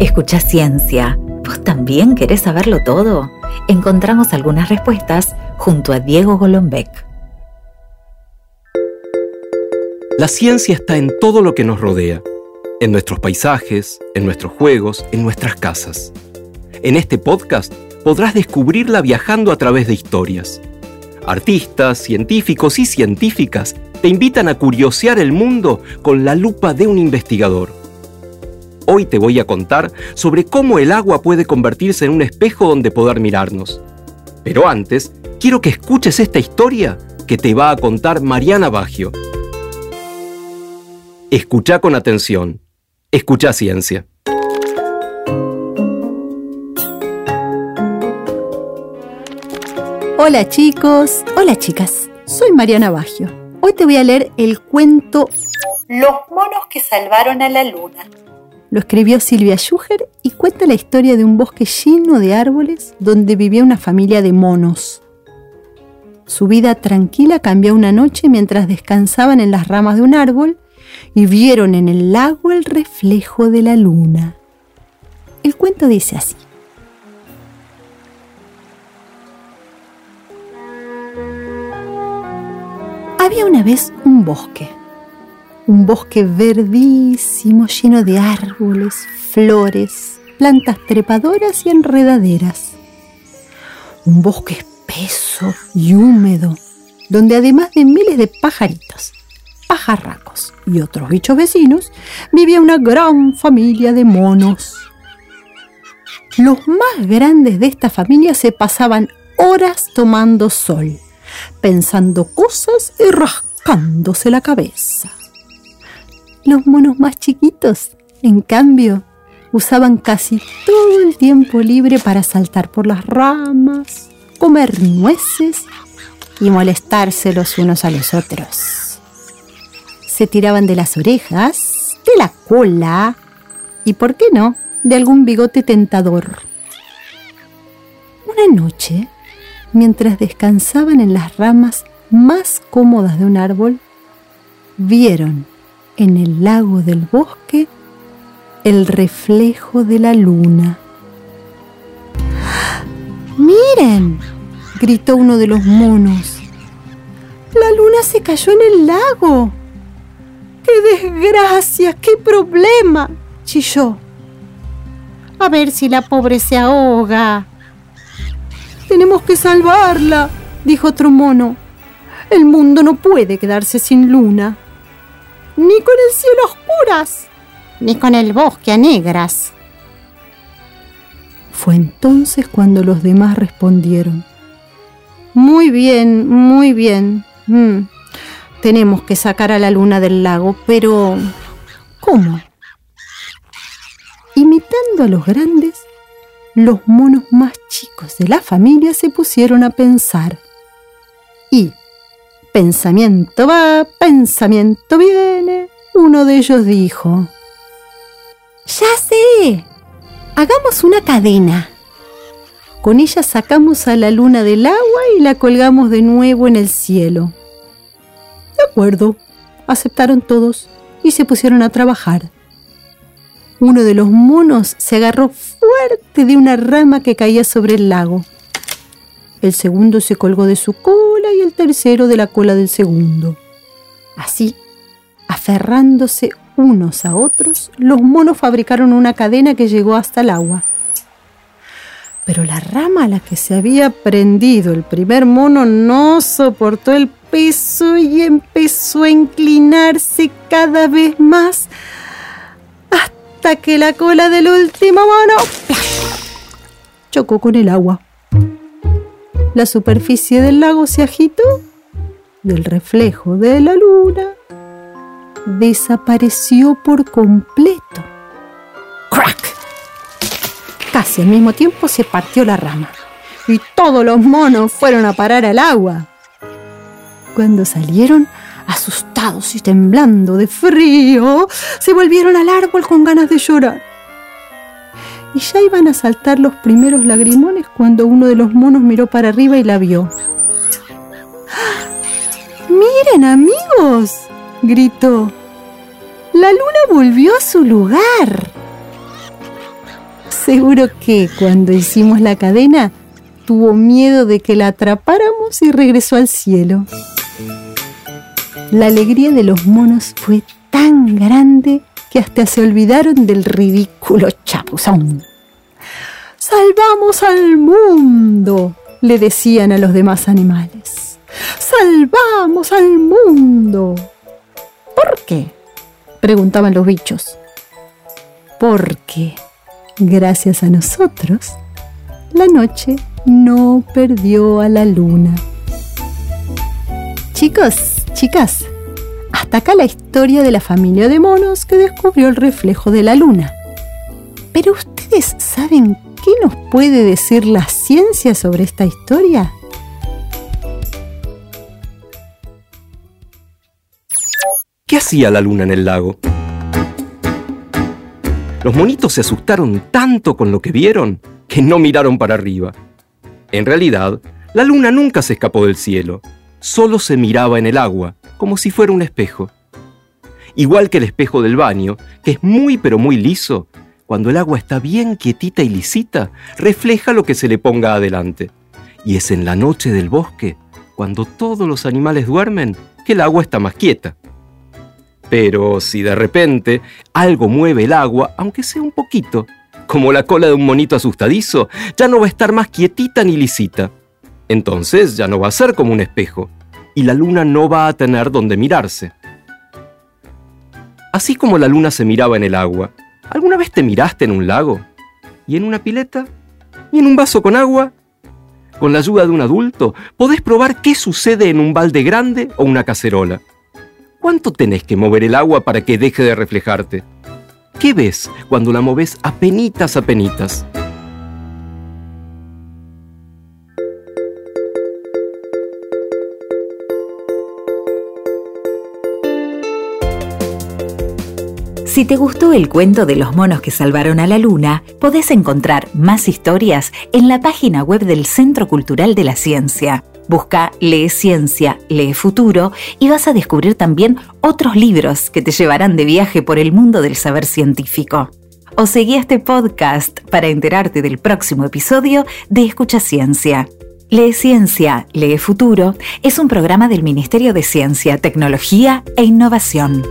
Escucha ciencia. ¿Vos también querés saberlo todo? Encontramos algunas respuestas junto a Diego Golombek. La ciencia está en todo lo que nos rodea, en nuestros paisajes, en nuestros juegos, en nuestras casas. En este podcast podrás descubrirla viajando a través de historias. Artistas, científicos y científicas te invitan a curiosear el mundo con la lupa de un investigador Hoy te voy a contar sobre cómo el agua puede convertirse en un espejo donde poder mirarnos. Pero antes, quiero que escuches esta historia que te va a contar Mariana Baggio. Escucha con atención. Escucha ciencia. Hola chicos, hola chicas, soy Mariana Baggio. Hoy te voy a leer el cuento Los monos que salvaron a la luna lo escribió Silvia Schuher y cuenta la historia de un bosque lleno de árboles donde vivía una familia de monos. Su vida tranquila cambió una noche mientras descansaban en las ramas de un árbol y vieron en el lago el reflejo de la luna. El cuento dice así. Había una vez un bosque un bosque verdísimo lleno de árboles, flores, plantas trepadoras y enredaderas. Un bosque espeso y húmedo, donde además de miles de pajaritos, pajarracos y otros bichos vecinos, vivía una gran familia de monos. Los más grandes de esta familia se pasaban horas tomando sol, pensando cosas y rascándose la cabeza. Los monos más chiquitos, en cambio, usaban casi todo el tiempo libre para saltar por las ramas, comer nueces y molestarse los unos a los otros. Se tiraban de las orejas, de la cola y, ¿por qué no?, de algún bigote tentador. Una noche, mientras descansaban en las ramas más cómodas de un árbol, vieron en el lago del bosque el reflejo de la luna. ¡Miren! gritó uno de los monos. La luna se cayó en el lago. ¡Qué desgracia! ¡Qué problema! chilló. A ver si la pobre se ahoga. Tenemos que salvarla, dijo otro mono. El mundo no puede quedarse sin luna ni con el cielo a oscuras, ni con el bosque a negras. Fue entonces cuando los demás respondieron, Muy bien, muy bien. Mm, tenemos que sacar a la luna del lago, pero ¿cómo? Imitando a los grandes, los monos más chicos de la familia se pusieron a pensar. Y Pensamiento va, pensamiento viene. Uno de ellos dijo, Ya sé, hagamos una cadena. Con ella sacamos a la luna del agua y la colgamos de nuevo en el cielo. De acuerdo, aceptaron todos y se pusieron a trabajar. Uno de los monos se agarró fuerte de una rama que caía sobre el lago. El segundo se colgó de su cola y el tercero de la cola del segundo. Así, aferrándose unos a otros, los monos fabricaron una cadena que llegó hasta el agua. Pero la rama a la que se había prendido el primer mono no soportó el peso y empezó a inclinarse cada vez más hasta que la cola del último mono chocó con el agua la superficie del lago se agitó y el reflejo de la luna desapareció por completo. ¡Crack! Casi al mismo tiempo se partió la rama y todos los monos fueron a parar al agua. Cuando salieron, asustados y temblando de frío, se volvieron al árbol con ganas de llorar y ya iban a saltar los primeros lagrimones cuando uno de los monos miró para arriba y la vio. ¡Ah! ¡Miren amigos! gritó. La luna volvió a su lugar. Seguro que cuando hicimos la cadena tuvo miedo de que la atrapáramos y regresó al cielo. La alegría de los monos fue tan grande que hasta se olvidaron del ridículo chapuzón. ¡Salvamos al mundo! le decían a los demás animales. ¡Salvamos al mundo! ¿Por qué? preguntaban los bichos. Porque, gracias a nosotros, la noche no perdió a la luna. Chicos, chicas, hasta acá la historia de la familia de monos que descubrió el reflejo de la luna. Pero ustedes saben qué nos puede decir la ciencia sobre esta historia? ¿Qué hacía la luna en el lago? Los monitos se asustaron tanto con lo que vieron que no miraron para arriba. En realidad, la luna nunca se escapó del cielo, solo se miraba en el agua, como si fuera un espejo. Igual que el espejo del baño, que es muy pero muy liso, cuando el agua está bien quietita y lisita, refleja lo que se le ponga adelante. Y es en la noche del bosque, cuando todos los animales duermen, que el agua está más quieta. Pero si de repente algo mueve el agua, aunque sea un poquito, como la cola de un monito asustadizo, ya no va a estar más quietita ni lisita. Entonces ya no va a ser como un espejo, y la luna no va a tener donde mirarse. Así como la luna se miraba en el agua, ¿alguna vez te miraste en un lago? ¿Y en una pileta? ¿Y en un vaso con agua? Con la ayuda de un adulto, podés probar qué sucede en un balde grande o una cacerola. ¿Cuánto tenés que mover el agua para que deje de reflejarte? ¿Qué ves cuando la moves a penitas a penitas? Si te gustó el cuento de los monos que salvaron a la luna, podés encontrar más historias en la página web del Centro Cultural de la Ciencia Busca Lee Ciencia, Lee Futuro y vas a descubrir también otros libros que te llevarán de viaje por el mundo del saber científico. O seguí este podcast para enterarte del próximo episodio de Escucha Ciencia. Lee Ciencia, Lee Futuro es un programa del Ministerio de Ciencia, Tecnología e Innovación.